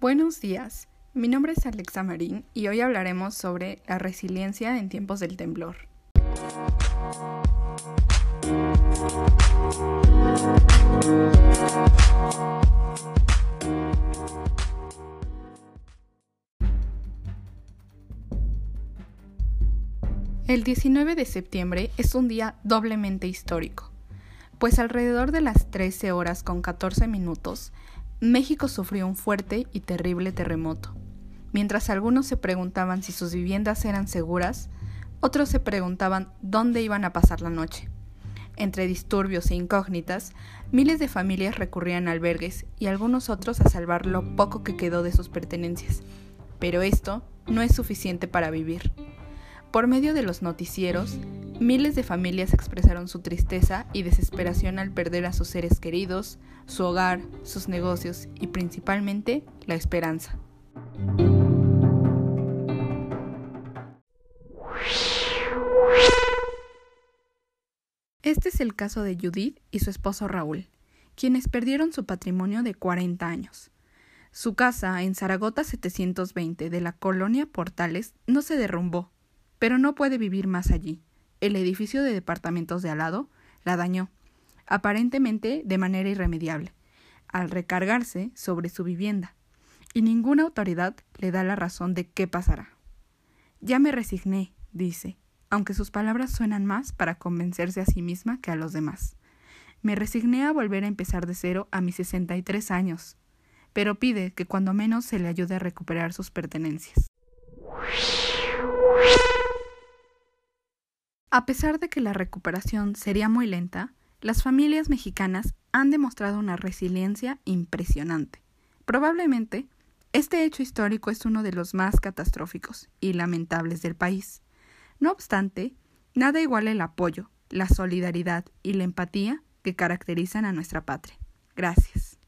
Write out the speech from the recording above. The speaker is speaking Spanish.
Buenos días, mi nombre es Alexa Marín y hoy hablaremos sobre la resiliencia en tiempos del temblor. El 19 de septiembre es un día doblemente histórico, pues alrededor de las 13 horas con 14 minutos, México sufrió un fuerte y terrible terremoto. Mientras algunos se preguntaban si sus viviendas eran seguras, otros se preguntaban dónde iban a pasar la noche. Entre disturbios e incógnitas, miles de familias recurrían a albergues y algunos otros a salvar lo poco que quedó de sus pertenencias. Pero esto no es suficiente para vivir. Por medio de los noticieros, miles de familias expresaron su tristeza y desesperación al perder a sus seres queridos, su hogar, sus negocios y principalmente la esperanza. Este es el caso de Judith y su esposo Raúl, quienes perdieron su patrimonio de 40 años. Su casa en Zaragoza 720 de la colonia Portales no se derrumbó, pero no puede vivir más allí. El edificio de departamentos de al lado la dañó, aparentemente de manera irremediable, al recargarse sobre su vivienda, y ninguna autoridad le da la razón de qué pasará. Ya me resigné, dice, aunque sus palabras suenan más para convencerse a sí misma que a los demás. Me resigné a volver a empezar de cero a mis 63 años, pero pide que cuando menos se le ayude a recuperar sus pertenencias. A pesar de que la recuperación sería muy lenta, las familias mexicanas han demostrado una resiliencia impresionante. Probablemente, este hecho histórico es uno de los más catastróficos y lamentables del país. No obstante, nada iguala el apoyo, la solidaridad y la empatía que caracterizan a nuestra patria. Gracias.